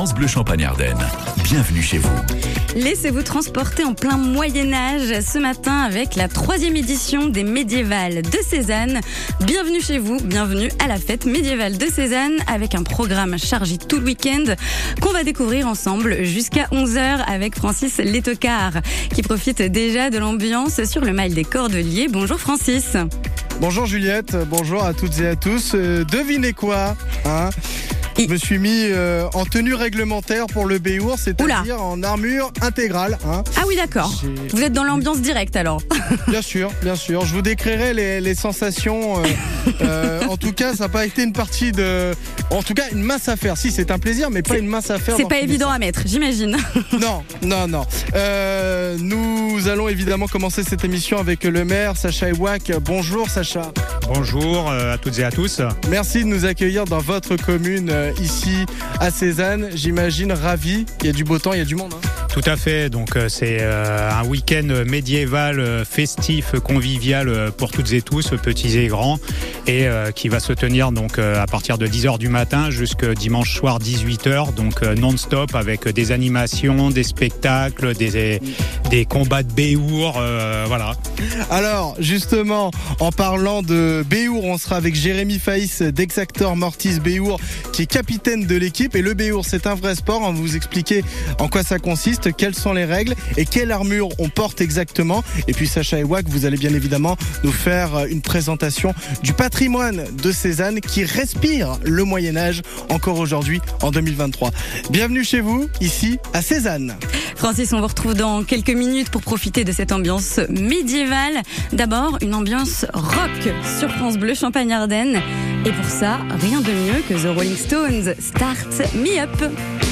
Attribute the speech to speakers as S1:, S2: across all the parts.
S1: France Bleu Champagne-Ardenne. Bienvenue chez vous.
S2: Laissez-vous transporter en plein Moyen-Âge ce matin avec la troisième édition des médiévales de Cézanne. Bienvenue chez vous, bienvenue à la fête médiévale de Cézanne avec un programme chargé tout le week-end qu'on va découvrir ensemble jusqu'à 11h avec Francis Létocard qui profite déjà de l'ambiance sur le mail des Cordeliers. Bonjour Francis.
S3: Bonjour Juliette, bonjour à toutes et à tous. Euh, devinez quoi hein? Je me suis mis euh, en tenue réglementaire pour le Béour, c'est-à-dire en armure intégrale. Hein.
S2: Ah oui, d'accord. Vous êtes dans l'ambiance directe alors.
S3: Bien sûr, bien sûr. Je vous décrirai les, sensations. Euh, euh, en tout cas, ça n'a pas été une partie de. En tout cas, une mince affaire. Si, c'est un plaisir, mais pas une mince affaire.
S2: C'est pas évident à mettre, j'imagine.
S3: Non, non, non. nous allons évidemment commencer cette émission avec le maire, Sacha Ewak. Bonjour, Sacha.
S4: Bonjour à toutes et à tous.
S3: Merci de nous accueillir dans votre commune ici à Cézanne. J'imagine ravi. Il y a du beau temps, il y a du monde. Hein.
S4: Tout à fait. Donc euh, c'est euh, un week-end médiéval, euh, festif, convivial pour toutes et tous, petits et grands, et qui va se tenir donc à partir de 10h du matin jusqu'à dimanche soir 18h, donc non-stop avec des animations, des spectacles, des, des combats de Béour, voilà.
S3: Alors justement, en parlant de Béour, on sera avec Jérémy Faïs d'Exactor Mortis Béour, qui est capitaine de l'équipe. Et le Béour, c'est un vrai sport. On va vous expliquer en quoi ça consiste, quelles sont les règles et quelle armure on porte exactement. Et puis Sacha Ewak, vous allez bien évidemment nous faire une présentation du patrimoine de Cézanne qui respire le Moyen Âge encore aujourd'hui en 2023. Bienvenue chez vous, ici à Cézanne.
S2: Francis, on vous retrouve dans quelques minutes pour profiter de cette ambiance médiévale. D'abord, une ambiance rock sur France Bleu Champagne-Ardenne. Et pour ça, rien de mieux que The Rolling Stones Start Me Up.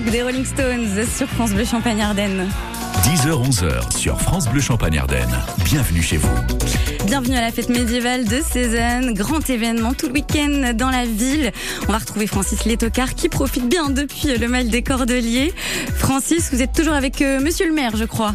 S2: Des Rolling Stones sur France Bleu Champagne Ardennes.
S1: 10h-11h sur France Bleu Champagne Ardenne. Bienvenue chez vous.
S2: Bienvenue à la fête médiévale de Cézanne, grand événement tout le week-end dans la ville. On va retrouver Francis Létocard qui profite bien depuis le mal des Cordeliers. Francis, vous êtes toujours avec euh, monsieur le maire, je crois.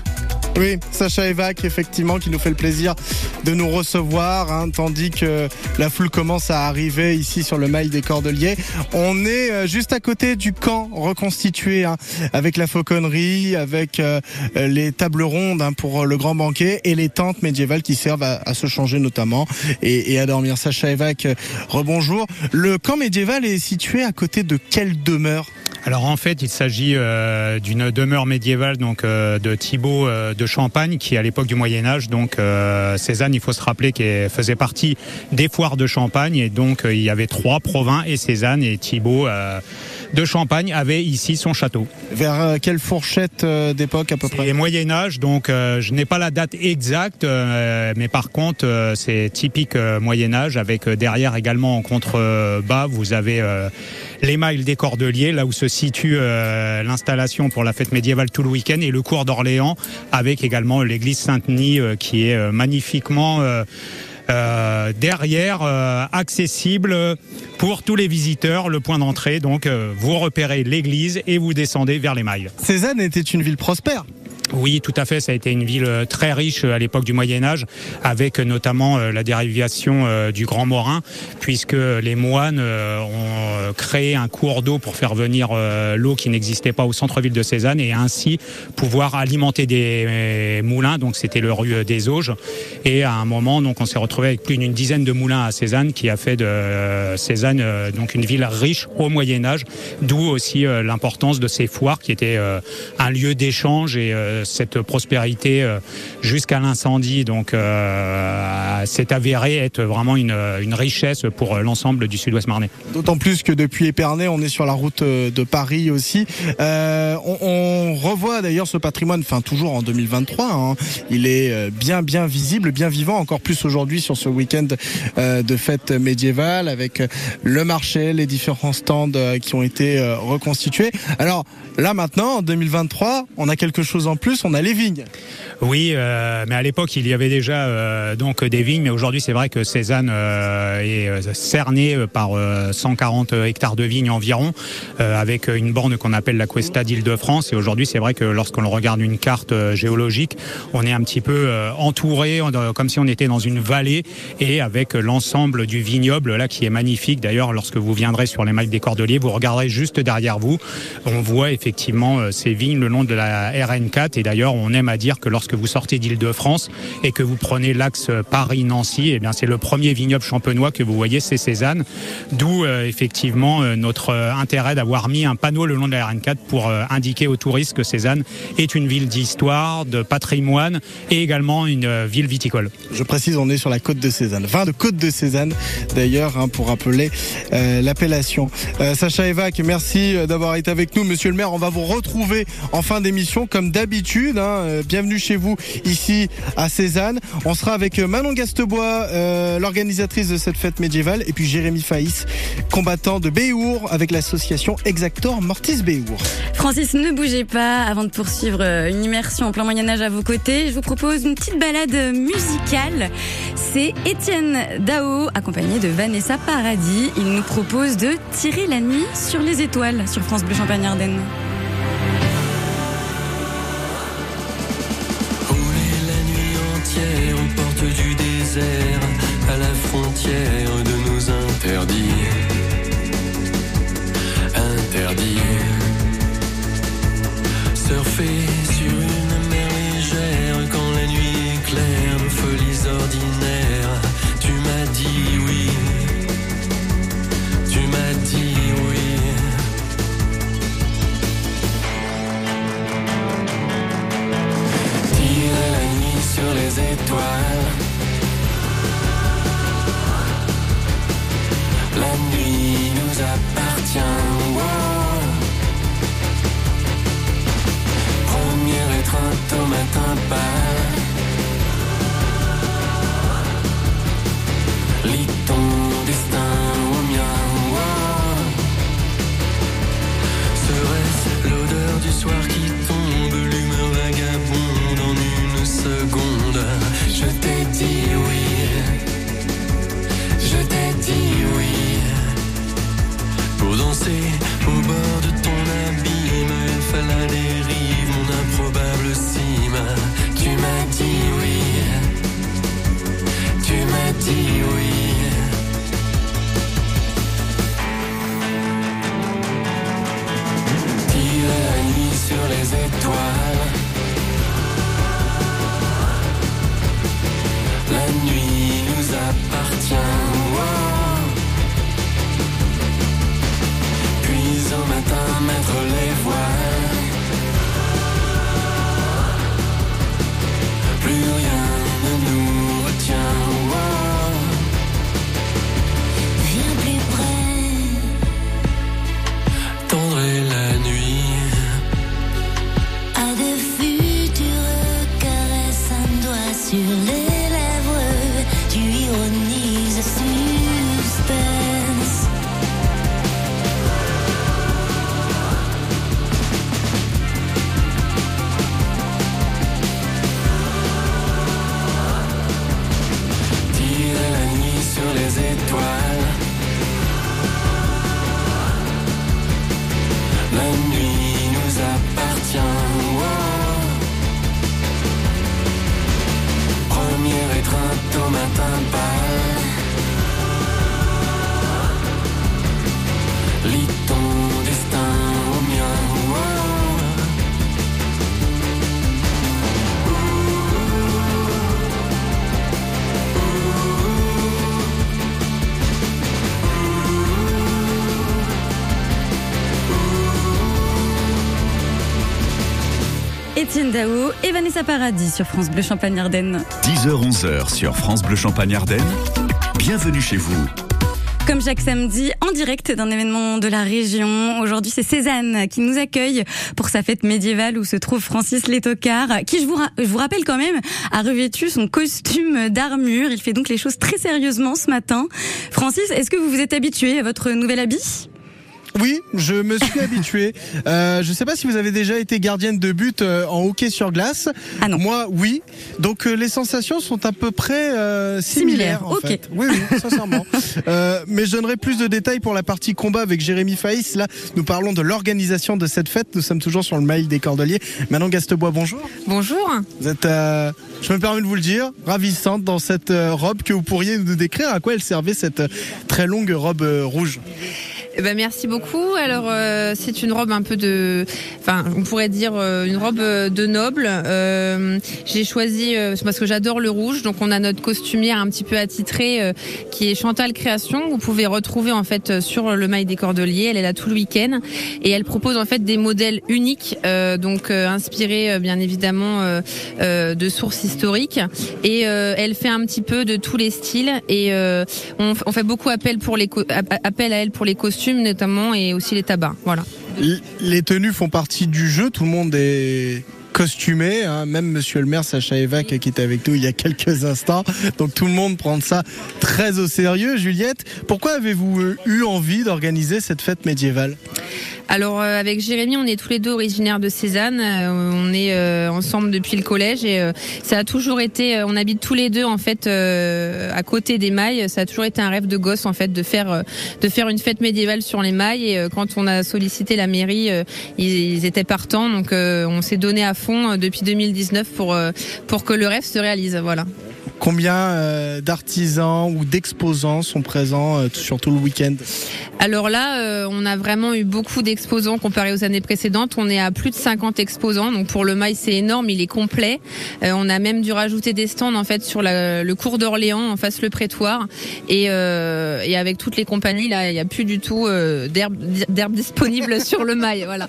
S3: Oui, Sacha Evac, effectivement, qui nous fait le plaisir de nous recevoir, hein, tandis que la foule commence à arriver ici sur le mail des Cordeliers. On est euh, juste à côté du camp reconstitué, hein, avec la fauconnerie, avec euh, les tables rondes hein, pour le grand banquet et les tentes médiévales qui servent à, se changer notamment et, à dormir. Sacha Evac, euh, rebonjour. Le camp médiéval est situé à côté de quelle demeure?
S4: Alors en fait, il s'agit euh, d'une demeure médiévale donc euh, de Thibaut euh, de Champagne qui à l'époque du Moyen Âge donc Cézanne, il faut se rappeler qu'elle faisait partie des foires de Champagne. Et donc il y avait trois Provins et Cézanne et Thibaut de Champagne avait ici son château.
S3: Vers quelle fourchette d'époque à peu près?
S4: Moyen Âge, donc je n'ai pas la date exacte, mais par contre c'est typique Moyen Âge avec derrière également en contrebas vous avez l'émail des Cordeliers, là où se situe euh, l'installation pour la fête médiévale tout le week-end, et le cours d'Orléans, avec également l'église Saint-Denis euh, qui est euh, derrière, accessible pour tous les visiteurs, le point d'entrée. Donc, vous repérez l'église et vous descendez vers l'émail.
S3: Cézanne était une ville prospère.
S4: Oui, tout à fait. Ça a été une ville euh, très riche euh, à l'époque du Moyen Âge, avec notamment euh, la dérivation du Grand Morin, puisque les moines ont créé un cours d'eau pour faire venir l'eau qui n'existait pas au centre-ville de Cézanne et ainsi pouvoir alimenter des moulins. Donc c'était le rue des Auges. Et à un moment, donc on s'est retrouvé avec plus d'une dizaine de moulins à Cézanne, qui a fait de Cézanne donc une ville riche au Moyen Âge, d'où aussi l'importance de ces foires qui étaient un lieu d'échange et cette prospérité euh, jusqu'à l'incendie. Donc, euh, s'est avéré être vraiment une, richesse pour l'ensemble du Sud-Ouest marnais.
S3: D'autant plus que depuis Épernay, on est sur la route euh, de Paris aussi. on, revoit d'ailleurs ce patrimoine, enfin toujours en 2023. Hein. il est bien bien visible, bien vivant, encore plus aujourd'hui sur ce week-end de fête médiévale avec le marché, les différents stands qui ont été reconstitués. Alors là maintenant, en 2023, on a quelque chose en plus on a les vignes.
S4: Oui, euh, mais à l'époque, il y avait déjà euh, donc des vignes, mais aujourd'hui, c'est vrai que Cézanne euh, est cerné par 140 hectares de vignes environ, avec une borne qu'on appelle la Cuesta d'Île-de-France. Et aujourd'hui, c'est vrai que lorsqu'on regarde une carte géologique, on est un petit peu entouré, comme si on était dans une vallée, et avec l'ensemble du vignoble là qui est magnifique. D'ailleurs, lorsque vous viendrez sur les mailles des Cordeliers, vous regarderez juste derrière vous, on voit effectivement ces vignes le long de la RN4 et d'ailleurs, on aime à dire que lorsque vous sortez d'Île-de-France et que vous prenez l'axe Paris-Nancy, eh bien c'est le premier vignoble champenois que vous voyez, c'est Cézanne. D'où euh, effectivement euh, notre euh, intérêt d'avoir mis un panneau le long de la RN4 pour indiquer aux touristes que Cézanne est une ville d'histoire, de patrimoine et également une ville viticole.
S3: Je précise, on est sur la côte de Cézanne, vin de côte de Cézanne d'ailleurs, hein, pour rappeler l'appellation. Sacha Evac, merci d'avoir été avec nous, Monsieur le maire. On va vous retrouver en fin d'émission comme d'habitude Hein, euh, bienvenue chez vous ici à Cézanne. On sera avec euh, Manon Gastebois, euh, l'organisatrice de cette fête médiévale, et puis Jérémy Faïs, combattant de Béour avec l'association Exactor Mortis Béour.
S2: Francis, ne bougez pas avant de poursuivre une immersion en plein Moyen-Âge à vos côtés. Je vous propose une petite balade musicale. C'est Étienne Dao, accompagné de Vanessa Paradis. Il nous propose de tirer la nuit sur les étoiles sur France Bleu Champagne-Ardenne.
S5: Nos interdits. Interdits. Surfer sur une mer légère quand la nuit est claire, folies ordinaires. Tu m'as dit oui. Tu m'as dit oui. Tire la nuit sur les étoiles. Premier étreinte au matin pas. Lis ton destin au mien. Serait-ce l'odeur du soir qui la nuit sur
S2: les
S6: étoiles. La nuit nous appartient. Puis au matin, mettre les voiles.
S2: Dao et Vanessa Paradis sur France Bleu Champagne Ardenne.
S1: 10h-11h sur France Bleu Champagne Ardenne. Bienvenue chez vous.
S2: Comme chaque samedi, en direct d'un événement de la région. Aujourd'hui, c'est Cézanne qui nous accueille pour sa fête médiévale où se trouve Francis Létocard, qui, je vous, je vous rappelle quand même, a revêtu son costume d'armure. Il fait donc les choses très sérieusement ce matin. Francis, est-ce que vous vous êtes habitué à votre nouvel habit?
S3: Oui, je me suis habitué. Euh, je ne sais pas si vous avez déjà été gardienne de but euh, en hockey sur glace.
S2: Ah non.
S3: Moi, oui. Donc euh, les sensations sont à peu près euh, similaires.
S2: Similaires,
S3: en
S2: ok.
S3: fait. Oui, oui, sincèrement. Euh, mais je donnerai plus de détails pour la partie combat avec Jérémy Faïs. Là, nous parlons de l'organisation de cette fête. Nous sommes toujours sur le mail des Cordeliers. Manon Gastebois, bonjour.
S7: Bonjour.
S3: Vous êtes, euh, je me permets de vous le dire, ravissante dans cette euh, robe que vous pourriez nous décrire. À quoi elle servait cette euh, très longue robe euh, rouge
S7: Eh ben, merci beaucoup. Alors, euh, c'est une robe un peu de, enfin, on pourrait dire euh, une robe euh, de noble. Euh, J'ai choisi euh, parce que j'adore le rouge, donc on a notre costumière un petit peu attitrée euh, qui est Chantal Création. Vous pouvez retrouver en fait sur le mail des Cordeliers. Elle est là tout le week-end et elle propose en fait des modèles uniques, donc inspirés bien évidemment de sources historiques. Et elle fait un petit peu de tous les styles et on, on fait beaucoup appel pour les appel à elle pour les costumes notamment et aussi les tabacs. Voilà.
S3: Les tenues font partie du jeu. Tout le monde est costumé, hein. même Monsieur le maire Sacha Evac qui était avec nous il y a quelques instants. Donc tout le monde prend ça très au sérieux. Juliette, pourquoi avez-vous euh, eu envie d'organiser cette fête médiévale?
S7: Alors euh, avec Jérémy, on est tous les deux originaires de Cézanne. Euh, on est euh, ensemble depuis le collège et euh, ça a toujours été. euh, on habite tous les deux en fait euh, à côté des mailles. Ça a toujours été un rêve de gosse en fait de faire de faire une fête médiévale sur les mailles. Et quand on a sollicité la mairie, ils, ils étaient partants. Donc on s'est donné à fond depuis 2019 pour pour que le rêve se réalise. Voilà.
S3: Combien euh, d'artisans ou d'exposants sont présents euh, sur tout le week-end?
S7: Alors là, euh, on a vraiment eu beaucoup d'exposants comparé aux années précédentes. On est à plus de 50 exposants. Donc pour le mail, c'est énorme, il est complet. Euh, on a même dû rajouter des stands en fait sur la- le cours d'Orléans en face le prétoire. Et, euh, et avec toutes les compagnies, là, il n'y a plus du tout euh, d'herbe disponible sur le mail. Voilà.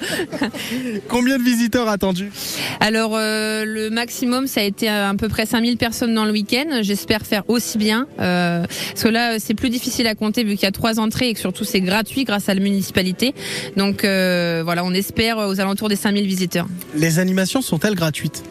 S3: Combien de visiteurs attendus?
S7: Alors euh, le maximum, ça a été à peu près 5000 personnes dans le week-end. J'espère faire aussi bien. Euh, parce que là, c'est plus difficile à compter vu qu'il y a trois entrées et que surtout c'est gratuit grâce à la municipalité. Donc euh, voilà, on espère aux alentours des 5000 visiteurs.
S3: Les animations sont-elles gratuites?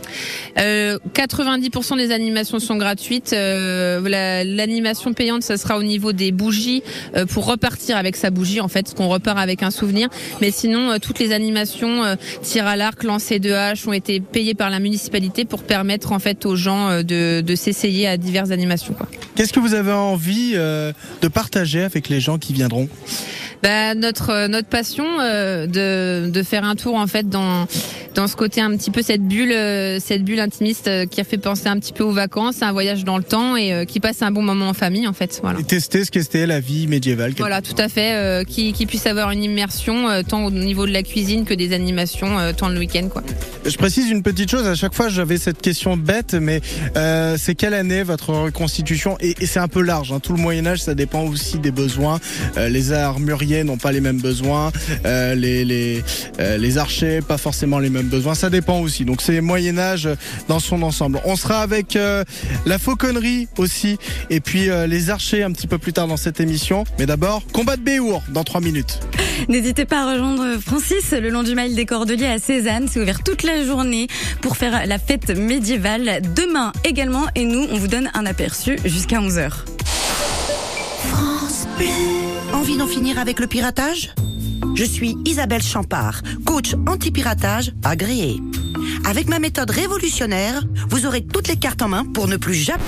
S7: Euh, 90% des animations sont gratuites. Euh, la- L'animation payante, ça sera au niveau des bougies euh, pour repartir avec sa bougie, en fait, parce qu'on repart avec un souvenir. Mais sinon, euh, toutes les animations, euh, tir à l'arc, lancer de hache, ont été payées par la municipalité pour permettre en fait aux gens euh, de, de s'essayer à diverses animations.
S3: Qu'est-ce que vous avez envie euh, de partager avec les gens qui viendront?
S7: Bah, notre euh, notre passion euh, de de faire un tour en fait dans dans ce côté un petit peu cette bulle euh, cette bulle intimiste euh, qui a fait penser un petit peu aux vacances, un voyage dans le temps et qui passe un bon moment en famille en fait. Voilà.
S3: Et tester ce qu'était la vie médiévale
S7: Voilà, tout à fait. qui, qui puisse avoir une immersion tant au niveau de la cuisine que des animations, tant le week-end, quoi.
S3: Je précise une petite chose, à chaque fois j'avais cette question bête, mais c'est quelle année votre reconstitution? Et, et c'est un peu large, hein. tout le Moyen Âge ça dépend aussi des besoins. Les armuriers n'ont pas les mêmes besoins, euh, les, les, euh, les archers pas forcément les mêmes besoins, ça dépend aussi. Donc c'est Moyen Âge dans son ensemble. On sera avec euh, la fauconnerie aussi, et puis euh, les archers un petit peu plus tard dans cette émission. Mais d'abord, combat de Béour dans 3 minutes.
S2: N'hésitez pas à rejoindre Francis le long du mail des Cordeliers à Cézanne. C'est ouvert toute la journée pour faire la fête médiévale. Demain également. Et nous, on vous donne un aperçu jusqu'à 11h.
S8: France Bleu. Envie d'en finir avec le piratage Je suis Isabelle Champard, coach anti-piratage agréée. Avec ma méthode révolutionnaire, vous aurez toutes les cartes en main pour ne plus jamais...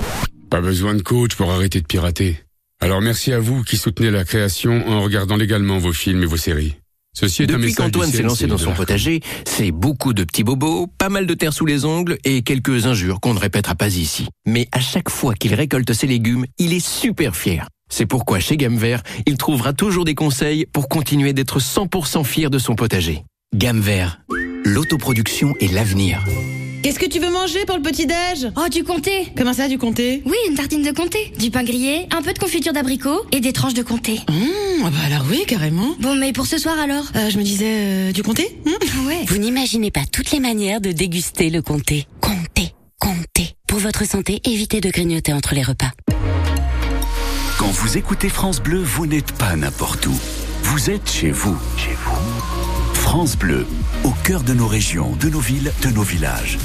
S9: Pas besoin de coach pour arrêter de pirater. Alors merci à vous qui soutenez la création en regardant légalement vos films et vos séries. Ceci est un
S10: Depuis qu'Antoine s'est lancé dans son potager, c'est beaucoup de petits bobos, pas mal de terre sous les ongles et quelques injures qu'on ne répétera pas ici. Mais à chaque fois qu'il récolte ses légumes, il est super fier. C'est pourquoi chez Gamme Vert, il trouvera toujours des conseils pour continuer d'être 100% fier de son potager. Gamme Vert, l'autoproduction et l'avenir.
S11: Qu'est-ce que tu veux manger pour le petit-déj
S12: Oh, du comté
S11: Comment ça, du comté?
S12: Oui, une tartine de comté, du pain grillé, un peu de confiture d'abricot et des tranches de comté.
S11: Mmh, ah bah alors oui, carrément.
S12: Bon, mais pour ce soir alors?
S11: Euh, je me disais, euh, du comté? Mmh.
S12: Ouais.
S13: Vous n'imaginez pas toutes les manières de déguster le comté. Comté, comté. Pour votre santé, évitez de grignoter entre les repas.
S1: Quand vous écoutez France Bleu, vous n'êtes pas n'importe où. Vous êtes chez vous. Chez vous. France Bleu, au cœur de nos régions, de nos villes, de nos villages.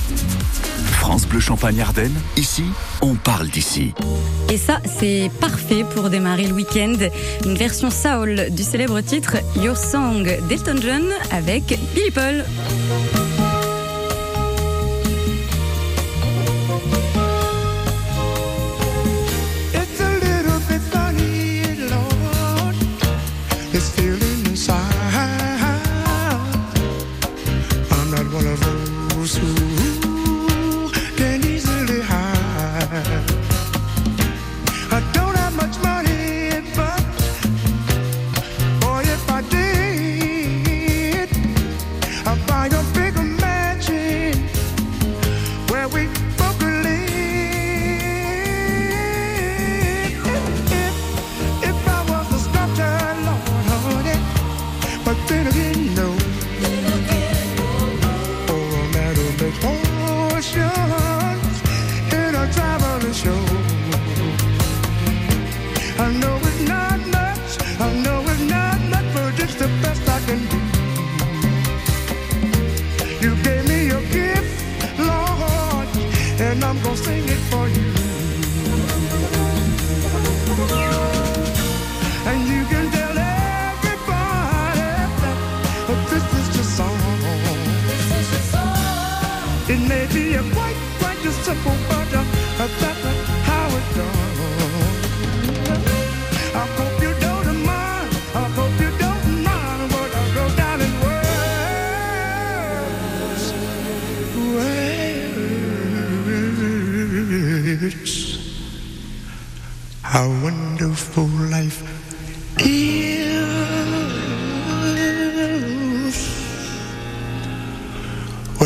S1: France Bleu Champagne-Ardenne, ici, on parle d'ici.
S2: Et ça, c'est parfait pour démarrer le week-end. Une version soul du célèbre titre Your Song d'Elton John avec Billy Paul.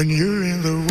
S14: When you're in the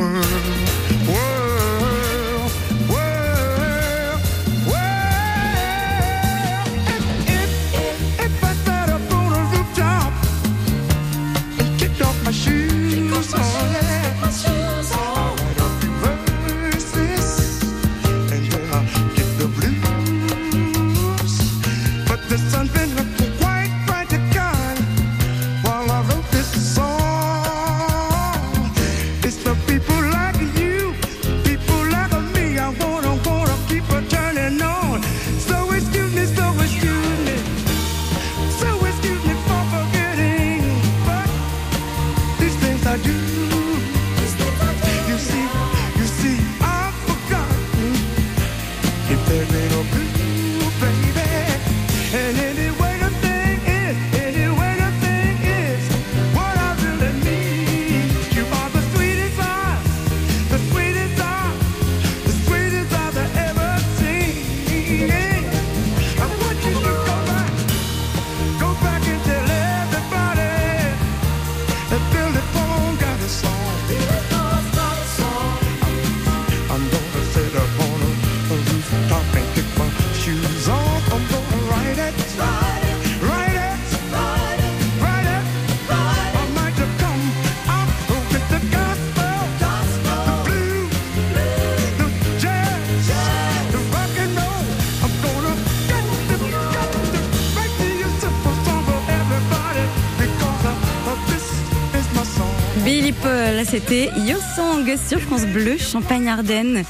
S14: song. Billy Paul,
S2: c'était Your Song sur France Bleu, Champagne-Ardenne.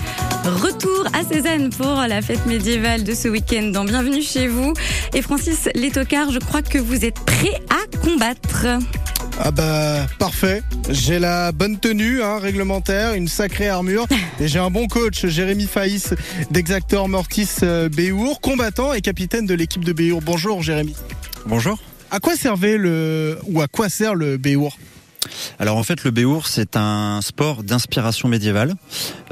S2: Retour à Cézanne pour la fête médiévale de ce week-end dans Bienvenue chez vous. Et Francis Létocard, je crois que vous êtes prêt à combattre.
S3: Ah bah parfait. J'ai la bonne tenue hein, réglementaire, une sacrée armure et j'ai un bon coach, Jérémy Faïs d'Exactor Mortis euh, Béour, combattant et capitaine de l'équipe de Béour. Bonjour Jérémy.
S15: Bonjour.
S3: À quoi servait le ou à quoi sert le Béour
S15: Alors en fait, le béour, c'est un sport d'inspiration médiévale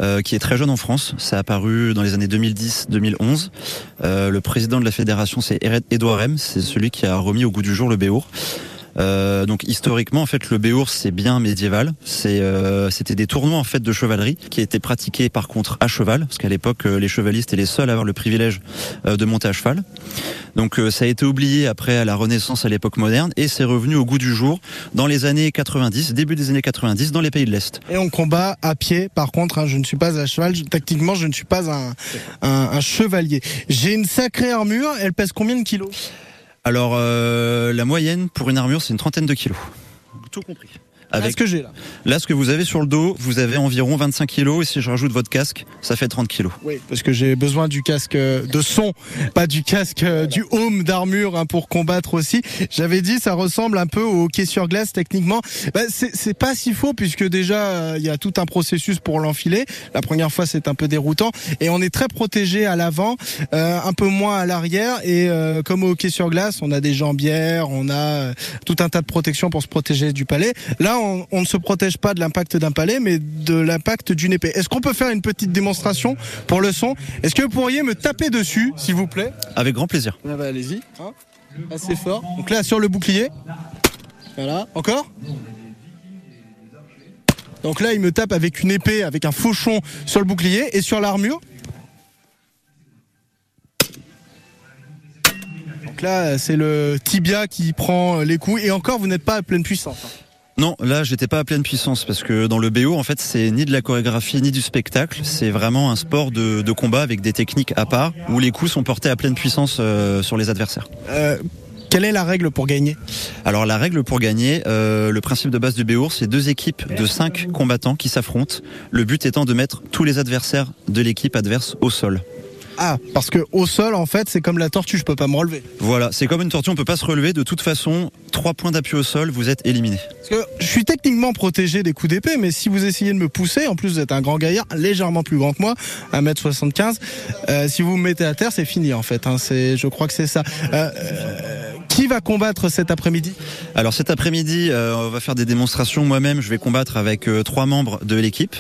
S15: euh, qui est très jeune en France. Ça a apparu dans les années 2010-2011. Euh, le président de la fédération, c'est Édouard M. C'est celui qui a remis au goût du jour le béour. Euh, donc historiquement, en fait, le Béours c'est bien médiéval. Euh, c'était des tournois en fait de chevalerie qui étaient pratiqués par contre à cheval, parce qu'à l'époque euh, les chevalistes étaient les seuls à avoir le privilège de monter à cheval. Donc ça a été oublié après à la Renaissance à l'époque moderne et c'est revenu au goût du jour dans les années 90, début des années 90 dans les pays de l'Est.
S3: Et on combat à pied, par contre, hein, je ne suis pas à cheval, tactiquement je ne suis pas un, un, un chevalier. J'ai une sacrée armure, elle pèse combien de kilos?
S15: Alors euh, la moyenne pour une armure c'est une trentaine de kilos.
S3: Tout compris. Avec... ce que j'ai là.
S15: Là, ce que vous avez sur le dos, vous avez environ 25 kilos, et si je rajoute votre casque, ça fait 30 kilos.
S3: Oui, parce que j'ai besoin du casque euh, de son, pas du casque euh, du home d'armure hein, pour combattre aussi. J'avais dit, ça ressemble un peu au hockey sur glace techniquement. Bah, c'est c'est pas si faux puisque déjà euh, il y a tout un processus pour l'enfiler. La première fois, c'est un peu déroutant et on est très protégé à l'avant, euh, un peu moins à l'arrière. Et euh, comme au hockey sur glace, on a des jambières, on a tout un tas de protections pour se protéger du palais. Là, on, on ne se protège pas de l'impact d'un palais, mais de l'impact d'une épée. Est-ce qu'on peut faire une petite démonstration pour le son? Est-ce que vous pourriez me taper dessus, s'il vous plaît?
S15: Avec grand plaisir.
S3: Ah bah, Allez-y. hein? Assez fort. Donc là, sur le bouclier. Voilà. Encore? Donc là, il me tape avec une épée, avec un fauchon sur le bouclier et sur l'armure? Donc là, c'est le tibia qui prend les coups. Et encore, vous n'êtes pas à pleine puissance.
S15: Non, là, j'étais pas à pleine puissance parce que dans le BO, en fait, c'est ni de la chorégraphie ni du spectacle. C'est vraiment un sport de, de combat avec des techniques à part où les coups sont portés à pleine puissance euh, sur les adversaires.
S3: Euh, quelle est la règle pour gagner?
S15: Alors la règle pour gagner, euh, le principe de base du BO, c'est deux équipes de cinq combattants qui s'affrontent. Le but étant de mettre tous les adversaires de l'équipe adverse au sol.
S3: Ah, parce que au sol, en fait, c'est comme la tortue, je peux pas me relever.
S15: Voilà, c'est comme une tortue, on peut pas se relever. De toute façon, trois points d'appui au sol, vous êtes éliminé.
S3: Parce que je suis techniquement protégé des coups d'épée, mais si vous essayez de me pousser, en plus vous êtes un grand gaillard, légèrement plus grand que moi, 1m75, euh, si vous me mettez à terre, c'est fini en fait. Hein, c'est, je crois que c'est ça. Euh, euh, qui va combattre cet après-midi?
S15: Alors cet après-midi, on va faire des démonstrations. Moi-même, je vais combattre avec trois membres de l'équipe.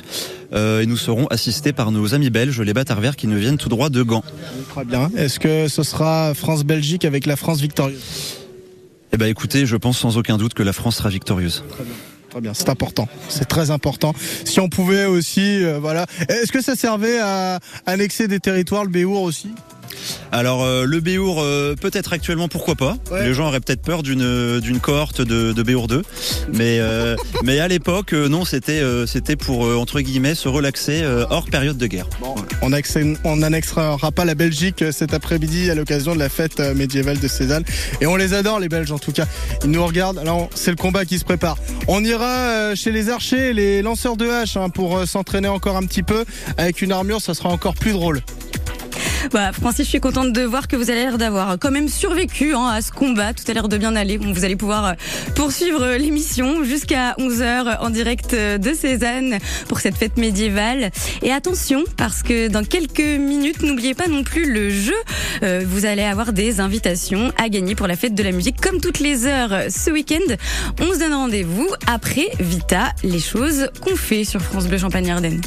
S15: Euh, et nous serons assistés par nos amis belges, les bâtards verts, qui nous viennent tout droit de Gand.
S3: Très bien. Est-ce que ce sera France-Belgique avec la France victorieuse?
S15: Eh ben écoutez, je pense sans aucun doute que la France sera victorieuse.
S3: Très bien, c'est important, c'est très important. Si on pouvait aussi, euh, voilà. Est-ce que ça servait à annexer des territoires, le Béour aussi?
S15: Alors euh, le Béour, euh, peut-être actuellement, pourquoi pas
S3: Ouais.
S15: Les gens auraient peut-être peur d'une d'une cohorte de, de Béour 2, mais euh, mais à l'époque, euh, non, c'était euh, c'était pour euh, entre guillemets se relaxer euh, hors période de guerre.
S3: On on n'annexera pas la Belgique euh, cet après-midi à l'occasion de la fête euh, médiévale de Cézanne. Et on les adore, les Belges en tout cas. Ils nous regardent. Alors, c'est le combat qui se prépare. On ira euh, chez les archers, les lanceurs de haches, hein, pour euh, s'entraîner encore un petit peu. Avec une armure, ça sera encore plus drôle.
S2: Bah, Francis, je suis contente de voir que vous avez l'air d'avoir quand même survécu hein, à ce combat. Tout a l'air de bien aller. Vous allez pouvoir euh, poursuivre euh, l'émission jusqu'à 11h en direct euh, de Cézanne pour cette fête médiévale. Et attention, parce que dans quelques minutes, n'oubliez pas non plus le jeu. Vous allez avoir des invitations à gagner pour la fête de la musique comme toutes les heures ce week-end. On se donne rendez-vous après Vita, les choses qu'on fait sur France Bleu Champagne-Ardenne.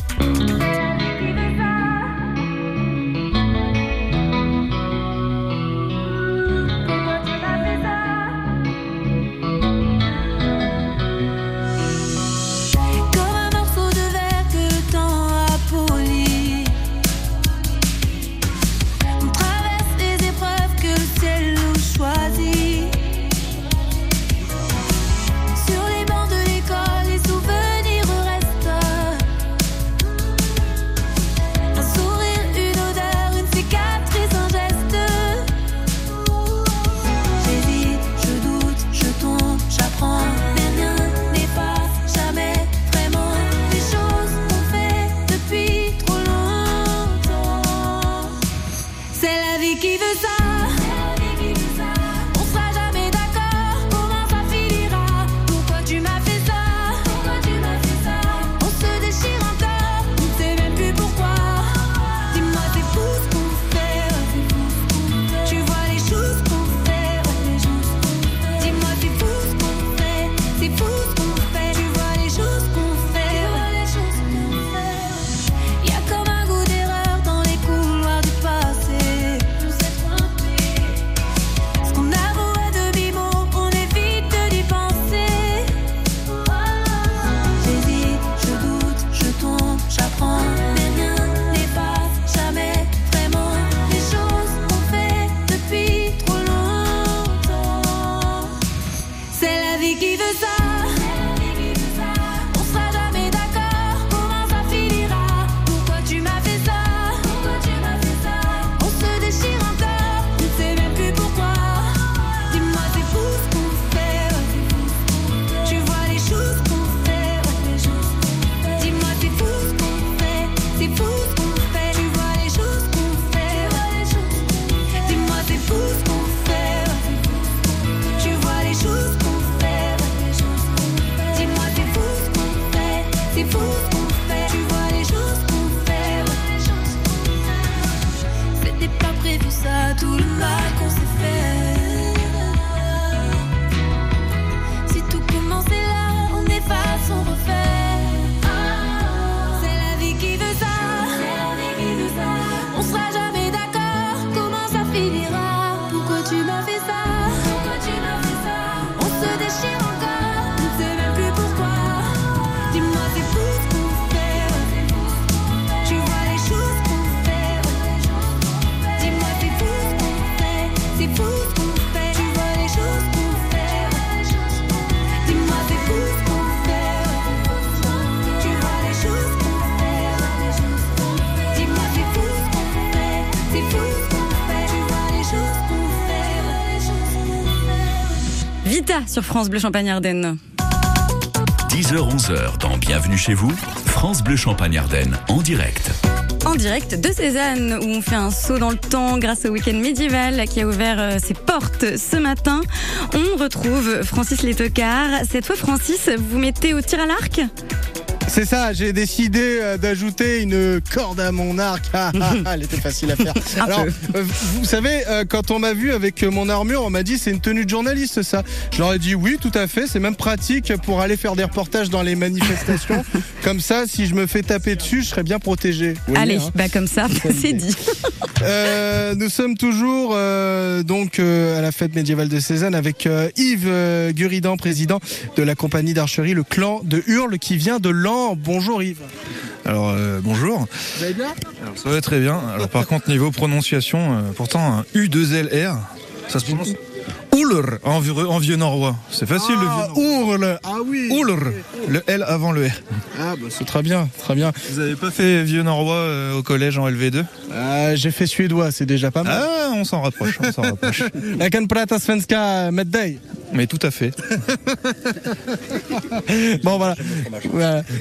S16: Finira
S2: sur France Bleu Champagne Ardenne.
S1: 10h-11h dans Bienvenue chez vous, France Bleu Champagne Ardenne en direct.
S2: En direct de Cézanne, où on fait un saut dans le temps grâce au week-end médiéval qui a ouvert euh, ses portes ce matin. On retrouve Francis Létocard. Cette fois, Francis, vous mettez au tir à l'arc?
S3: C'est ça, j'ai décidé euh, d'ajouter une corde à mon arc. Ah, ah, ah, Elle était facile à faire. Alors, euh, vous savez, euh, quand on m'a vu avec mon armure, on m'a dit c'est une tenue de journaliste ça. Je leur ai dit oui, tout à fait, c'est même pratique pour aller faire des reportages dans les manifestations. Comme ça, si je me fais taper dessus, je serais bien protégé.
S2: Allez,
S3: hein.
S2: bah comme ça, c'est dit.
S3: Euh, nous sommes toujours euh, donc euh, à la fête médiévale de Cézanne avec Yves Guridan, président de la compagnie d'archerie Le Clan de Hurle, qui vient de Lan. Bonjour Yves.
S17: Alors euh, bonjour.
S3: Vous allez bien?
S17: Alors, ça va très bien. Alors par contre niveau prononciation, euh, pourtant un U2LR, ça se prononce Oulr en vieux, en vieux norrois. C'est facile
S3: Ah,
S17: le vieux.
S3: Ourle. Ah oui.
S17: Oulr, le L avant le R.
S3: Ah bah c'est très bien, très bien.
S17: Vous avez pas fait vieux norrois euh, au collège en LV2
S3: Euh, J'ai fait suédois, c'est déjà pas mal.
S17: Ah, on s'en rapproche, on s'en rapproche.
S3: La prata svenska medday.
S17: Mais tout à fait.
S3: Bon voilà.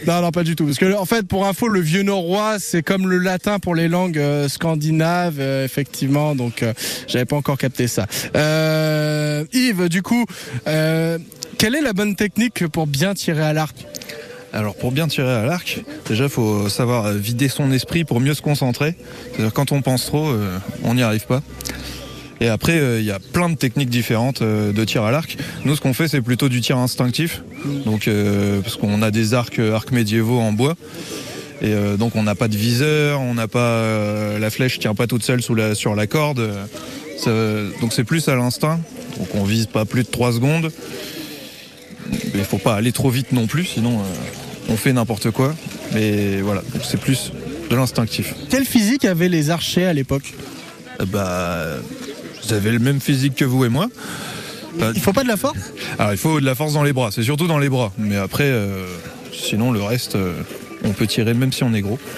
S3: Non non pas du tout parce que en fait pour info le vieux norrois c'est comme le latin pour les langues euh, scandinaves euh, effectivement donc euh, j'avais pas encore capté ça. Yves du coup quelle est la bonne technique pour bien tirer à l'arc?
S17: Alors pour bien tirer à l'arc, déjà faut savoir vider son esprit pour mieux se concentrer. C'est-à-dire quand on pense trop, on n'y arrive pas. Et après, euh, il y a plein de techniques différentes euh, de tir à l'arc. Nous, ce qu'on fait, c'est plutôt du tir instinctif. Donc, euh, parce qu'on a des arcs, arcs médiévaux en bois. Et donc, on n'a pas de viseur, on n'a pas la flèche tient pas toute seule sous la, sur la corde. Ça- donc, c'est plus à l'instinct. Donc, on vise pas plus de 3 secondes. Il faut pas aller trop vite non plus, sinon on fait n'importe quoi. Mais voilà, donc c'est plus de l'instinctif.
S3: Quelle physique avaient les archers à l'époque?
S17: Bah, vous avez le même physique que vous et moi.
S3: Il faut pas de la force
S17: Alors il faut de la force dans les bras, c'est surtout dans les bras. Mais après, euh, sinon le reste, euh, on peut tirer même si on est gros.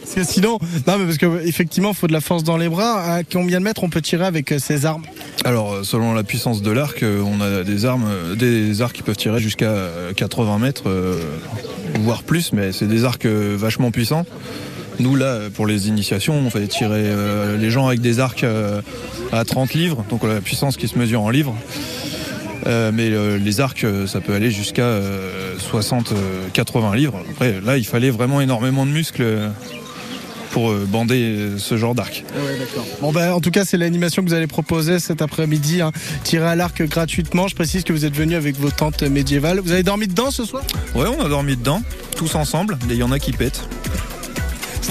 S3: Parce que sinon, non mais parce que effectivement, faut de la force dans les bras. À combien de mètres on peut tirer avec euh, ces armes?
S17: Alors selon la puissance de l'arc, on a des armes, des arcs qui peuvent tirer jusqu'à euh, 80 mètres, voire plus, mais c'est des arcs vachement puissants. Nous là, euh, pour les initiations, on fait tirer euh, les gens avec des arcs euh, à 30 livres, donc on a la puissance qui se mesure en livres. Euh, mais euh, les arcs, euh, ça peut aller jusqu'à euh, 60-80 livres. Après, là, il fallait vraiment énormément de muscles euh, pour euh, bander euh, ce genre d'arc.
S3: Bon ben en tout cas c'est l'animation que vous allez proposer cet après-midi. Hein. Tirer à l'arc gratuitement. Je précise que vous êtes venu avec vos tentes médiévales. Vous avez dormi dedans ce soir?
S17: Ouais, on a dormi dedans, tous ensemble. Il y en a qui pètent.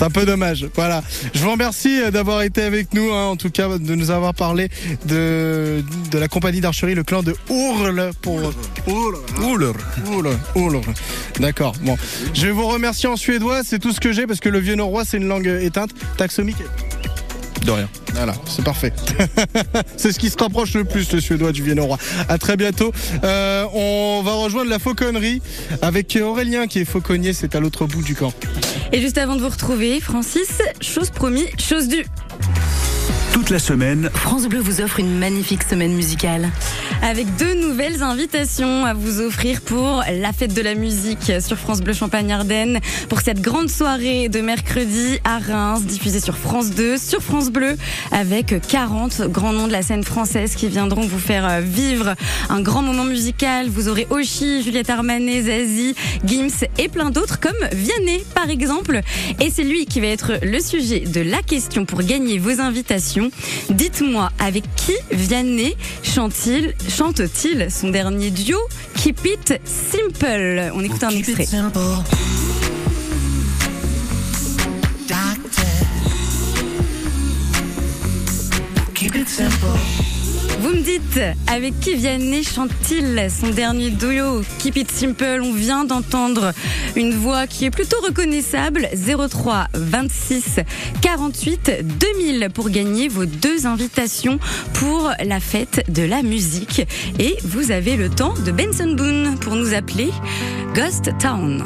S3: C'est un peu dommage. Voilà. Je vous remercie euh, d'avoir été avec nous, hein, en tout cas de nous avoir parlé de, de la compagnie d'archerie, le clan de Ourle pour. Ourle.
S17: Ourle.
S3: D'accord. Bon, je vais vous remercier en suédois. C'est tout ce que j'ai parce que le vieux norrois c'est une langue éteinte. Taxomique.
S17: De rien.
S3: Voilà, c'est parfait. c'est ce qui se rapproche le plus, le suédois du viennois. À très bientôt. Euh, on va rejoindre la fauconnerie avec Aurélien qui est fauconnier, c'est à l'autre bout du camp.
S2: Et juste avant de vous retrouver, Francis, chose promis, chose due.
S1: Toute la semaine,
S13: France Bleu vous offre une magnifique semaine musicale.
S2: Avec deux nouvelles invitations à vous offrir pour la fête de la musique sur France Bleu Champagne-Ardenne. Pour cette grande soirée de mercredi à Reims, diffusée sur France 2, sur France Bleu, avec 40 grands noms de la scène française qui viendront vous faire euh, vivre un grand moment musical. Vous aurez Oshi, Juliette Armanet, Zazie, Gims et plein d'autres comme Vianney par exemple. Et c'est lui qui va être le sujet de la question pour gagner vos invitations. Dites-moi avec qui Vianney chante-t-il chante-t-il son dernier duo Keep It Simple? On écoute un extrait. Vous me dites, avec qui Vianney chante-t-il son dernier duo Keep It Simple On vient d'entendre une voix qui est plutôt reconnaissable. 03 26 48 2000 pour gagner vos deux invitations pour la fête de la musique. Et vous avez le temps de Benson Boone pour nous appeler Ghost Town.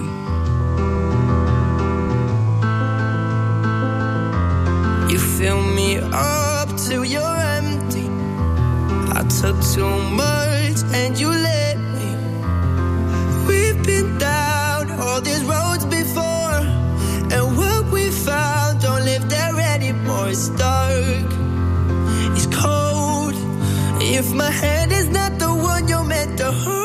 S5: Took too much and you let me. We've been down all these roads before, and what we found don't live there anymore. It's dark, it's cold. If my hand is not the one you're meant to hold,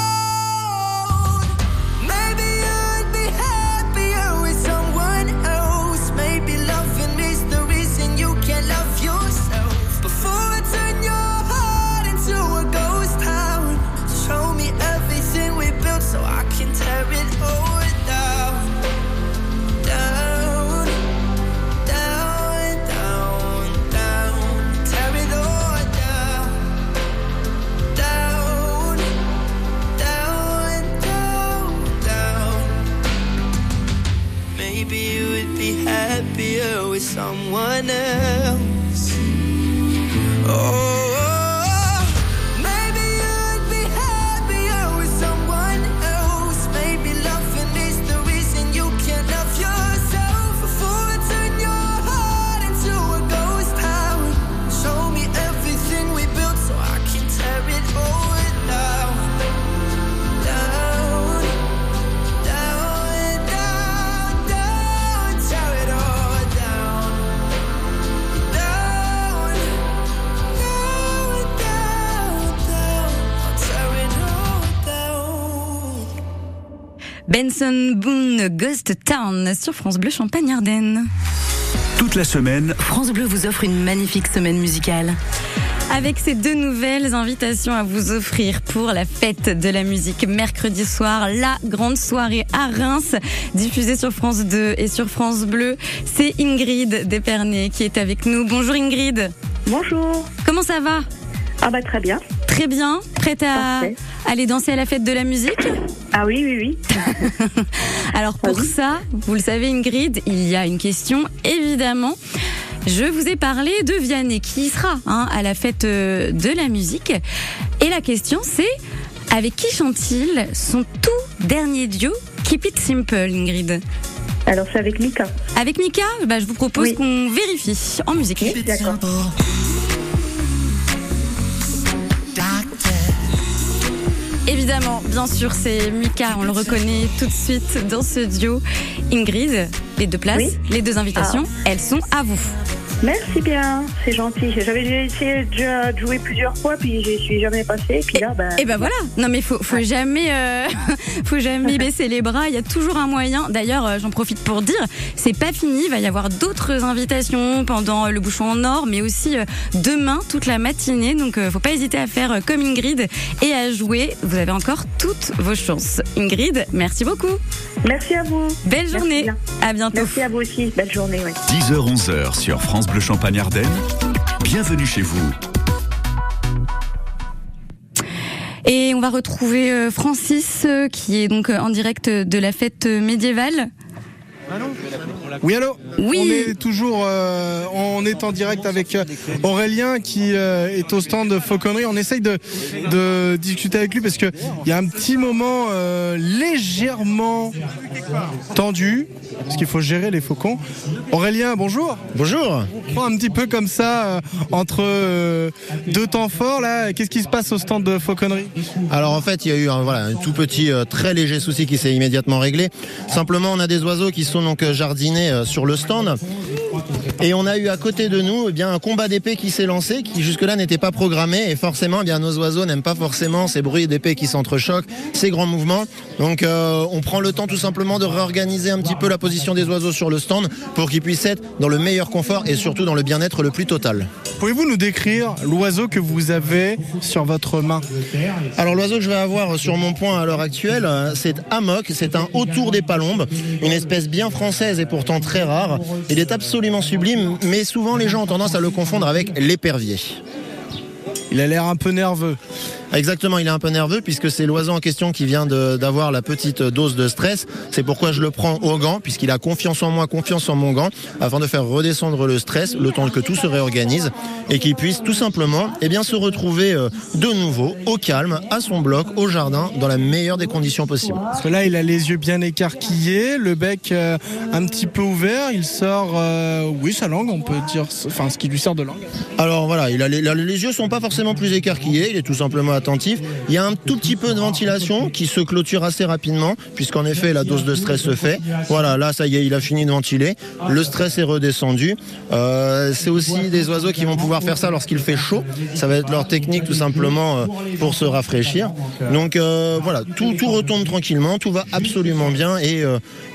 S5: Ghost Town
S2: sur France Bleu Champagne-Ardenne.
S1: toute la semaine,
S13: France Bleu vous offre une magnifique semaine musicale.
S2: Avec ces deux nouvelles invitations à vous offrir pour la fête de la musique mercredi soir, la grande soirée à Reims, diffusée sur France 2 et sur France Bleu, c'est Ingrid Despernay qui est avec nous. Bonjour Ingrid.
S18: Bonjour.
S2: Comment ça va?
S18: Ah bah très bien.
S2: Très bien. Prête à
S18: Parfait.
S2: Aller danser à la fête de la musique
S18: Ah oui, oui, oui.
S2: Alors pour ça, vous le savez Ingrid, il y a une question évidemment. Je vous ai parlé de Vianney qui sera hein, à la fête euh, de la musique. Et la question c'est avec qui chante-t-il son tout dernier duo Keep It Simple Ingrid?
S18: Alors c'est avec Mika.
S2: Avec Mika, bah, je vous propose qu'on vérifie en musique.
S18: D'accord.
S2: Évidemment, bien sûr, c'est Mika, on le reconnaît tout de suite dans ce duo. Ingrid, les deux places,
S18: Oui.
S2: les deux invitations, elles sont à vous.
S18: Merci bien, c'est gentil. J'avais déjà essayé déjà de jouer plusieurs fois, puis je suis jamais passée. Et puis là, ben,
S2: Et ben voilà. Non mais faut, faut jamais, euh, faut jamais baisser les bras. Il y a toujours un moyen. D'ailleurs, euh, j'en profite pour dire, c'est pas fini. Il va y avoir d'autres invitations pendant le bouchon en or, mais aussi euh, demain toute la matinée. Donc, faut pas hésiter à faire comme Ingrid et à jouer. Vous avez encore toutes vos chances. Ingrid, merci beaucoup.
S18: Merci à vous.
S2: Belle
S18: Merci
S2: journée.
S18: bien.
S2: À bientôt.
S18: Merci à vous aussi. Belle journée. ouais.
S1: 10h-11h sur France Bleu Champagne Ardenne. Bienvenue chez vous.
S2: Et on va retrouver euh, Francis euh, qui est donc euh, en direct de la fête médiévale.
S3: Oui, allô
S2: Oui.
S3: On est toujours euh, on est en direct avec euh, Aurélien qui euh, est au stand de Fauconnerie. On essaye de, de discuter avec lui parce que il y a un petit moment euh, légèrement tendu parce qu'il faut gérer les faucons. Aurélien, bonjour.
S19: Bonjour.
S3: On prend un petit peu comme ça euh, entre euh, deux temps forts là. Qu'est-ce qui se passe au stand de Fauconnerie?
S19: Alors en fait, il y a eu un, voilà, un tout petit, euh, très léger souci qui s'est immédiatement réglé. Simplement, on a des oiseaux qui sont donc euh, jardinés euh, sur le stand. Et on a eu à côté de nous eh bien, un combat d'épée qui s'est lancé, qui jusque-là n'était pas programmé. Et forcément, eh bien, nos oiseaux n'aiment pas forcément ces bruits d'épée qui s'entrechoquent, ces grands mouvements. Donc euh, on prend le temps tout simplement de réorganiser un petit peu la position des oiseaux sur le stand pour qu'ils puissent être dans le meilleur confort et surtout dans le bien-être le plus total.
S3: Pouvez-vous nous décrire l'oiseau que vous avez sur votre main?
S19: Alors l'oiseau que je vais avoir sur mon point à l'heure actuelle, euh, c'est Amok, c'est un autour des palombes, une espèce bien française et pourtant très rare. Il est absolument sublime, mais souvent les gens ont tendance à le confondre avec l'épervier.
S3: Il a l'air un peu nerveux.
S19: Exactement, il est un peu nerveux puisque c'est l'oiseau en question qui vient d'avoir la petite dose de stress. C'est pourquoi je le prends au gant puisqu'il a confiance en moi, confiance en mon gant, afin de faire redescendre le stress, le temps que tout se réorganise et qu'il puisse tout simplement eh bien, se retrouver euh, de nouveau au calme, à son bloc, au jardin, dans la meilleure des conditions possibles.
S3: Parce que là, il a les yeux bien écarquillés, le bec euh, un petit peu ouvert. Il sort, euh, oui, sa langue, on peut dire, enfin, ce qui lui sort de langue.
S19: Alors voilà, il a les, les yeux sont pas forcément plus écarquillés, il est tout simplement Il y a un tout petit peu de ventilation qui se clôture assez rapidement, puisqu'en effet la dose de stress se fait. Voilà, là ça y est, il a fini de ventiler. Le stress est redescendu. Euh, c'est aussi des oiseaux qui vont pouvoir faire ça lorsqu'il fait chaud. Ça va être leur technique tout simplement euh, pour se rafraîchir. Donc euh, voilà, tout, tout retombe tranquillement, tout va absolument bien et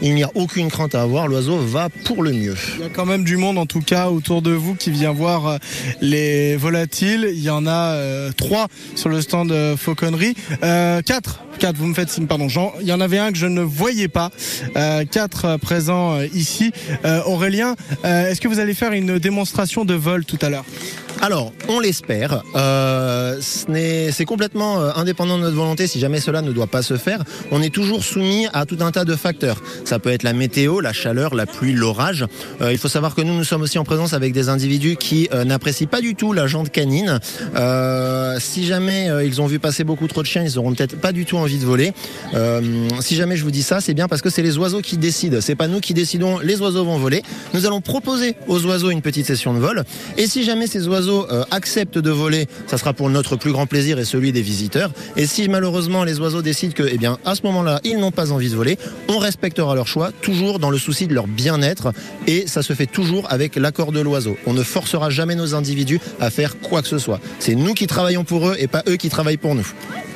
S19: il n'y a aucune crainte à avoir. L'oiseau va pour le mieux.
S3: Il y a quand même du monde, en tout cas, autour de vous qui vient voir les volatiles. Il y en a trois sur le stand de Fauconnerie. Euh, quatre. Quatre, vous me faites signe, pardon. Jean, il y en avait un que je ne voyais pas. Euh, quatre euh, présents euh, ici. Euh, Aurélien, euh, est-ce que vous allez faire une démonstration de vol tout à l'heure?
S19: Alors, on l'espère. Euh, c'est complètement euh, indépendant de notre volonté si jamais cela ne doit pas se faire. On est toujours soumis à tout un tas de facteurs. Ça peut être la météo, la chaleur, la pluie, l'orage. Euh, il faut savoir que nous, nous sommes aussi en présence avec des individus qui euh, n'apprécient pas du tout la jante canine. Euh, si jamais euh, ils ont vu passer beaucoup trop de chiens, ils auront peut-être pas du tout envie de voler. Euh, si jamais je vous dis ça, c'est bien parce que c'est les oiseaux qui décident. C'est pas nous qui décidons. Les oiseaux vont voler. Nous allons proposer aux oiseaux une petite session de vol. Et si jamais ces oiseaux euh, acceptent de voler, ça sera pour notre plus grand plaisir et celui des visiteurs. Et si malheureusement les oiseaux décident que, eh bien, à ce moment-là, ils n'ont pas envie de voler, on respectera leur choix, toujours dans le souci de leur bien-être. Et ça se fait toujours avec l'accord de l'oiseau. On ne forcera jamais nos individus à faire quoi que ce soit. C'est nous qui travaillons pour eux et pas eux qui travaillent pour nous.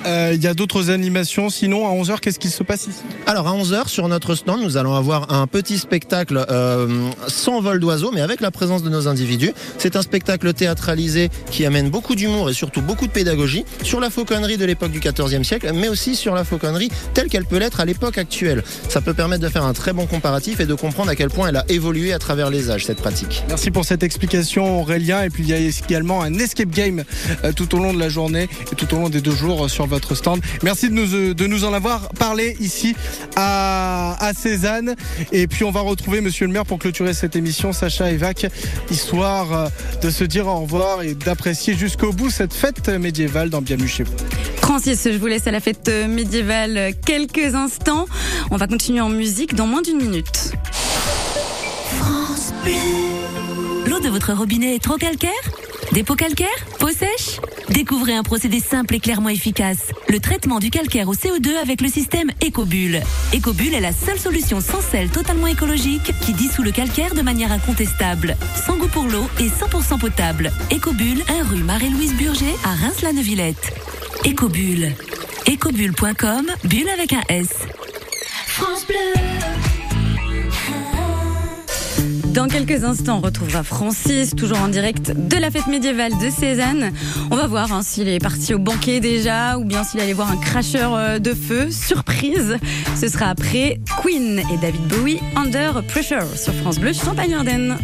S3: Euh, Il y a d'autres animations. Sinon, à 11h, qu'est-ce qui se passe ici?
S19: Alors à 11h sur notre stand, nous allons avoir un petit spectacle euh, sans vol d'oiseaux, mais avec la présence de nos individus. C'est un spectacle théâtralisé qui amène beaucoup d'humour et surtout beaucoup de pédagogie sur la fauconnerie de l'époque du XIVe siècle, mais aussi sur la fauconnerie telle qu'elle peut l'être à l'époque actuelle. Ça peut permettre de faire un très bon comparatif et de comprendre à quel point elle a évolué à travers les âges, cette pratique.
S3: Merci pour cette explication Aurélien. Et puis il y a également un escape game euh, tout au long de la journée et tout au long des deux jours euh, sur votre stand. Merci de nous, de nous en avoir parlé ici à, à Cézanne. Et puis on va retrouver Monsieur le maire pour clôturer cette émission, Sacha et Vac, histoire de se dire au revoir et d'apprécier jusqu'au bout cette fête médiévale dans Bienvenue chez vous.
S2: Francis, je vous laisse à la fête médiévale quelques instants. On va continuer en musique dans moins d'une minute.
S13: France Bleu. L'eau de votre robinet est trop calcaire? Dépôt calcaire Peau sèche Découvrez un procédé simple et clairement efficace. Le traitement du calcaire au CO2 avec le système Ecobulle. Ecobulle est la seule solution sans sel totalement écologique qui dissout le calcaire de manière incontestable. Sans goût pour l'eau et 100% potable. Ecobulle, 1 rue Marie-Louise Burger à Reims-la-Neuvillette. Ecobulle. Ecobulle.com, bulle avec un S.
S20: France Bleu.
S14: Dans quelques instants, on retrouvera Francis, toujours en direct de la fête médiévale de Cézanne. On va voir hein, s'il est parti au banquet déjà ou bien s'il allait voir un cracheur euh, de feu. Surprise Ce sera après Queen et David Bowie, Under Pressure sur France Bleu Champagne-Ardenne.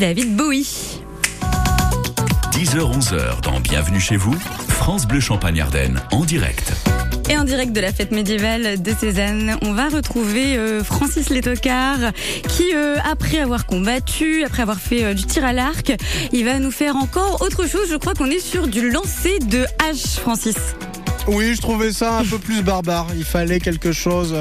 S14: David Bowie.
S1: 10h-11h dans Bienvenue chez vous, France Bleu Champagne-Ardenne en direct.
S14: Et en direct de la fête médiévale de Cézanne, on va retrouver euh, Francis Létocard qui, euh, après avoir combattu, après avoir fait euh, du tir à l'arc, il va nous faire encore autre chose. Je crois qu'on est sur du lancer de hache, Francis.
S3: Oui, je trouvais ça un peu plus barbare. Il fallait quelque chose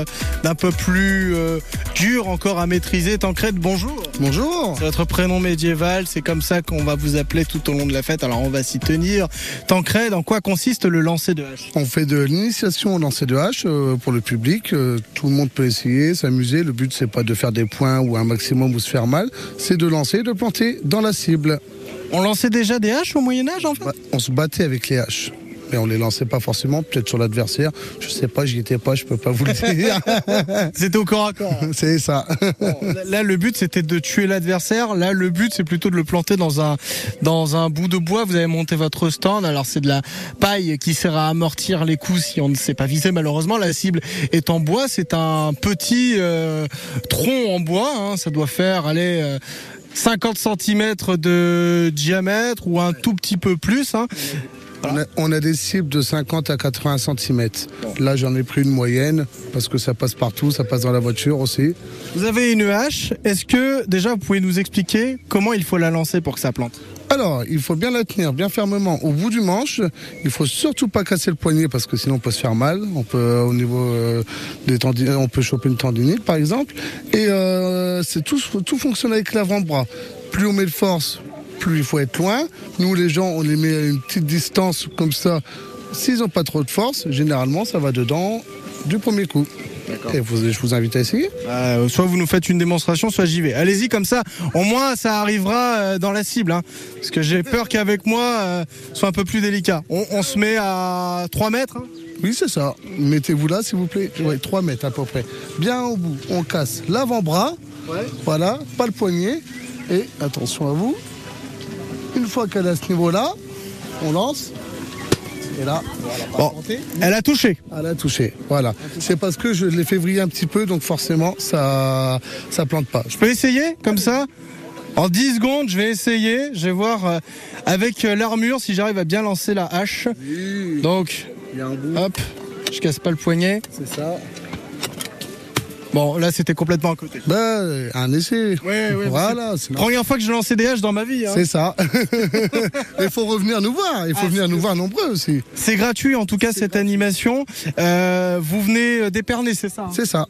S3: d'un peu plus euh, dur encore à maîtriser. Tancred, bonjour.
S21: Bonjour.
S3: C'est votre prénom médiéval, c'est comme ça qu'on va vous appeler tout au long de la fête. Alors on va s'y tenir. Tancred, en quoi consiste le lancer de hache?
S21: On fait de l'initiation au lancer de hache euh, pour le public. Euh, Tout le monde peut essayer, s'amuser. Le but, c'est pas de faire des points ou un maximum ou se faire mal. C'est de lancer, de planter dans la cible.
S3: On lançait déjà des haches au Moyen-Âge en fait?
S21: On se battait avec les haches. Mais on les lançait pas forcément, peut-être sur l'adversaire. Je sais pas, j'y étais pas, je peux pas vous le dire.
S3: C'était au corps à corps.
S21: C'est ça.
S3: Là, le but, c'était de tuer l'adversaire. Là, le but, c'est plutôt de le planter dans un, dans un bout de bois. Vous avez monté votre stand. Alors, c'est de la paille qui sert à amortir les coups si on ne sait pas viser, malheureusement. La cible est en bois. C'est un petit euh, tronc en bois. hein. Ça doit faire, aller 50 cm de diamètre ou un tout petit peu plus. hein.
S21: On a, on a des cibles de 50 à 80 cm. Là, j'en ai pris une moyenne parce que ça passe partout, ça passe dans la voiture aussi.
S3: Vous avez une hache. Est-ce que déjà vous pouvez nous expliquer comment il faut la lancer pour que ça plante?
S21: Alors, il faut bien la tenir bien fermement au bout du manche. Il faut surtout pas casser le poignet parce que sinon on peut se faire mal. On peut euh, au niveau euh, des tendinites, on peut choper une tendinite par exemple. Et euh, c'est tout, tout fonctionne avec l'avant-bras. Plus on met de force, plus il faut être loin. Nous les gens, on les met à une petite distance comme ça. S'ils n'ont pas trop de force, généralement ça va dedans du premier coup. Et vous- je vous invite à essayer.
S3: Euh, soit vous nous faites une démonstration, soit j'y vais. Allez-y comme ça, au moins ça arrivera euh, dans la cible. hein. Parce que j'ai peur qu'avec moi, euh, ce soit un peu plus délicat. On, on se met à 3 mètres. hein.
S21: Oui, c'est ça. Mettez-vous là, s'il vous plaît. Ouais, 3 mètres à peu près. Bien au bout. On casse l'avant-bras. Voilà, pas le poignet. Et attention à vous. Une fois qu'elle est à ce niveau-là, on lance. Et là, pas
S3: Bon, elle a touché.
S21: Elle a touché. Voilà. C'est parce que je l'ai fait vriller un petit peu, donc forcément, ça, ça plante pas.
S3: Je peux essayer comme ça? En 10 secondes, je vais essayer. Je vais voir euh, avec euh, l'armure si j'arrive à bien lancer la hache. Donc, hop, je casse pas le poignet.
S21: C'est ça.
S3: Bon, là c'était complètement à côté.
S21: Bah, un essai.
S3: Ouais, ouais,
S21: voilà.
S3: c'est la Première fois que je des haches dans ma vie. hein.
S21: C'est ça. Il faut revenir nous voir. Il faut venir nous voir nombreux aussi.
S3: C'est gratuit en tout cas cette animation. Euh, vous venez euh, d'Épernay, c'est ça hein
S21: C'est ça.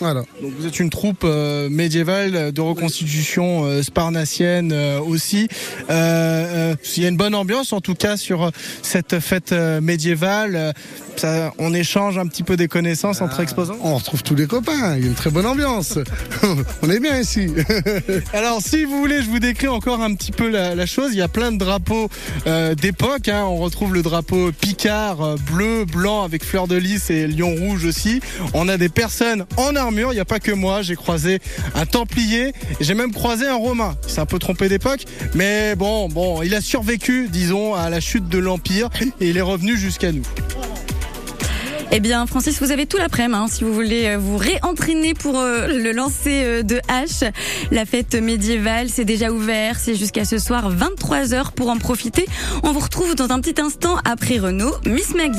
S21: Voilà.
S3: Donc vous êtes une troupe euh, médiévale de reconstitution euh, sparnassienne aussi. Il y a une bonne ambiance en tout cas sur cette fête médiévale. Ça, on échange un petit peu des connaissances entre exposants.
S21: On retrouve tous les copains. Y a une très bonne ambiance. on est bien ici.
S3: Alors, si vous voulez, je vous décris encore un petit peu la, chose. Il y a plein de drapeaux euh, d'époque. hein. On retrouve le drapeau Picard euh, bleu, blanc avec fleur de lys et lion rouge aussi. On a des personnes en armure. Il n'y a pas que moi. J'ai croisé un Templier. J'ai même croisé un Romain. Il s'est un peu trompé d'époque, mais bon, bon, il a survécu, disons, à la chute de l'Empire et il est revenu jusqu'à nous.
S2: Eh bien, Francis, vous avez tout l'après-midi hein, si vous voulez euh, vous réentraîner pour euh, le lancer euh, de hache. La fête médiévale, c'est déjà ouvert. C'est jusqu'à ce soir 23h pour en profiter. On vous retrouve dans un petit instant après Renault, Miss Maggie.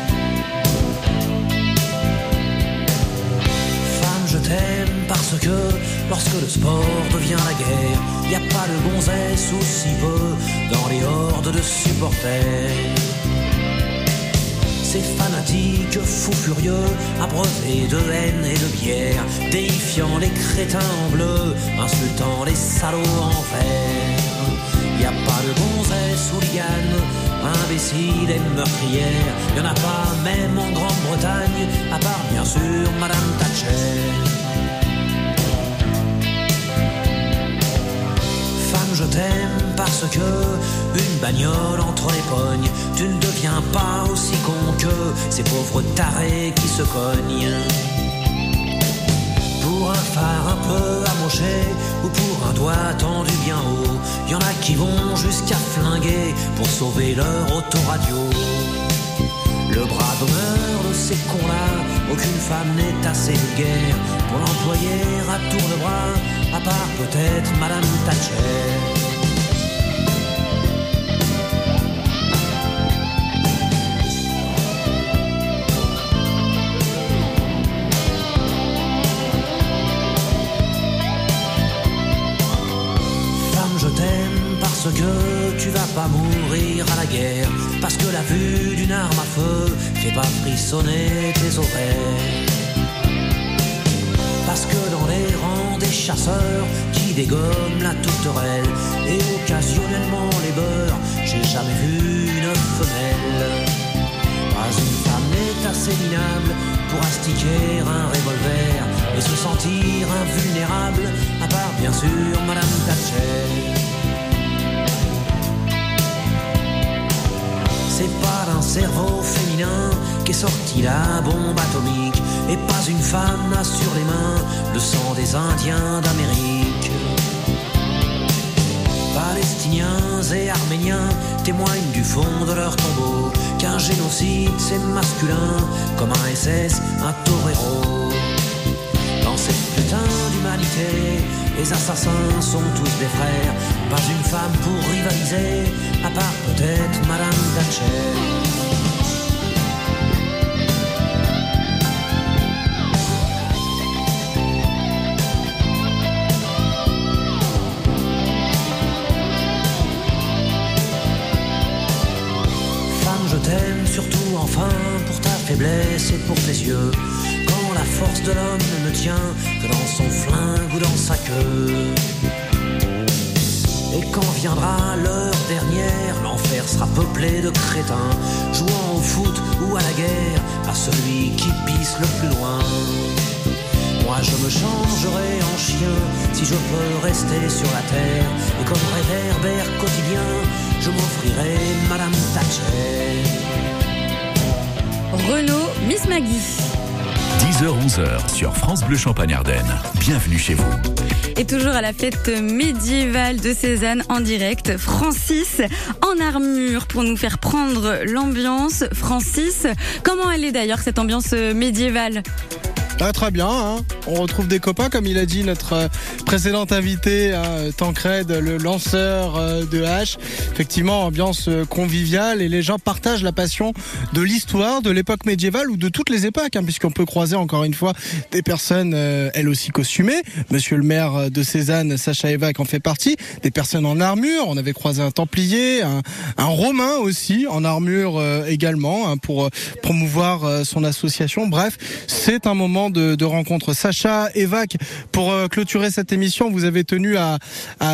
S22: Parce que lorsque le sport devient la guerre, y a pas de gonzesse ou si peu dans les hordes de supporters. Ces fanatiques fous furieux, abreuvés de haine et de bière, déifiant les crétins en bleu, insultant les salauds en vert. Y a pas de gonzesse ou liane, imbécile et meurtrière, y en a pas même en Grande-Bretagne, à part bien sûr Madame Thatcher. Je t'aime parce que une bagnole entre les pognes, tu ne deviens pas aussi con que ces pauvres tarés qui se cognent. Pour un phare un peu amoché ou pour un doigt tendu bien haut, y en a qui vont jusqu'à flinguer pour sauver leur autoradio. Le bras d'honneur de ces cons-là, aucune femme n'est assez vulgaire pour l'employer à tour de bras, part peut-être Madame Thatcher. Femme, je t'aime parce que tu vas pas mourir à la guerre, parce que la vue d'une arme à feu fait pas frissonner tes oreilles, parce que dans les rangs qui dégomment la tourterelle et occasionnellement les beurs, j'ai jamais vu une femelle. Pas une femme n'est assez minable pour astiquer un revolver et se sentir invulnérable, à part bien sûr Madame Thatcher. C'est pas d'un cerveau féminin qu'est sortie la bombe atomique et pas une femme n'a sur les mains le sang des Indiens d'Amérique. Palestiniens et Arméniens témoignent du fond de leur tombeau qu'un génocide c'est masculin comme un SS, un torero. Dans cette putain d'humanité, les assassins sont tous des frères. Pas une femme pour rivaliser, à part peut-être Madame Thatcher. Femme, je t'aime surtout enfin pour ta faiblesse et pour tes yeux. La force de l'homme ne tient que dans son flingue ou dans sa queue. Et quand viendra l'heure dernière, l'enfer sera peuplé de crétins, jouant au foot ou à la guerre, à celui qui pisse le plus loin. Moi je me changerai en chien si je peux rester sur la terre. Et comme réverbère quotidien, je m'offrirai Madame Thatcher.
S2: Renault, Miss Maggie.
S1: 10h-11h sur France Bleu Champagne-Ardenne. Bienvenue chez vous.
S2: Et toujours à la fête médiévale de Cézanne en direct, Francis en armure pour nous faire prendre l'ambiance. Francis, comment elle est d'ailleurs cette ambiance médiévale?
S3: Ah, très bien, hein. on retrouve des copains, comme il a dit notre euh, précédente invité, hein, Tancred, le lanceur euh, de hache. Effectivement, ambiance euh, conviviale et les gens partagent la passion de l'histoire, de l'époque médiévale ou de toutes les époques, hein, puisqu'on peut croiser encore une fois des personnes, euh, elles aussi costumées. Monsieur le maire euh, de Cézanne, Sacha Evac, en fait partie. Des personnes en armure, on avait croisé un Templier, un, Romain aussi en armure euh, également, hein, pour euh, promouvoir euh, son association. Bref, c'est un moment de, de rencontre. Sacha Evac, pour euh, clôturer cette émission, vous avez tenu à,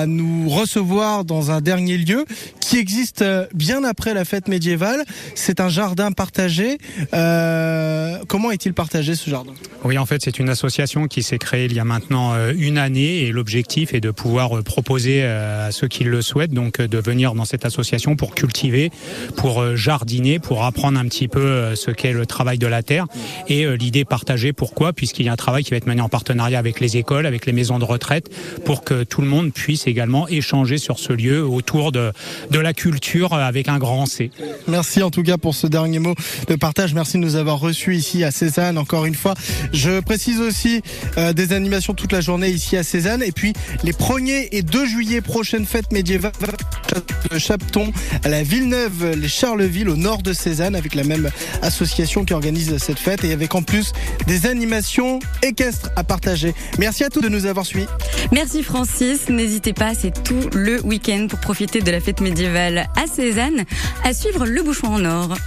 S3: nous recevoir dans un dernier lieu qui existe euh, bien après la fête médiévale. C'est un jardin partagé. Euh, comment est-il partagé ce jardin?
S4: Oui, en fait, c'est une association qui s'est créée il y a maintenant une année et l'objectif est de pouvoir proposer à ceux qui le souhaitent donc de venir dans cette association pour cultiver, pour jardiner, pour apprendre un petit peu ce qu'est le travail de la terre et l'idée partagée. Pourquoi Puisqu'il y a un travail qui va être mené en partenariat avec les écoles, avec les maisons de retraite, pour que tout le monde puisse également échanger sur ce lieu autour de, de la culture avec un grand C.
S3: Merci en tout cas pour ce dernier mot de partage. Merci de nous avoir reçus ici à Cézanne encore une fois. Je précise aussi euh, des animations toute la journée ici à Cézanne et puis les 1er et 2 juillet prochaine fête médiévale de Chapton à la Villeneuve, les Charleville au nord de Cézanne avec la même association qui organise cette fête et avec en plus des animations équestres à partager. Merci à tous de nous avoir suivis.
S2: Merci Francis. N'hésitez pas, c'est tout le week-end pour profiter de la fête médiévale à Cézanne. À suivre le bouchon en or.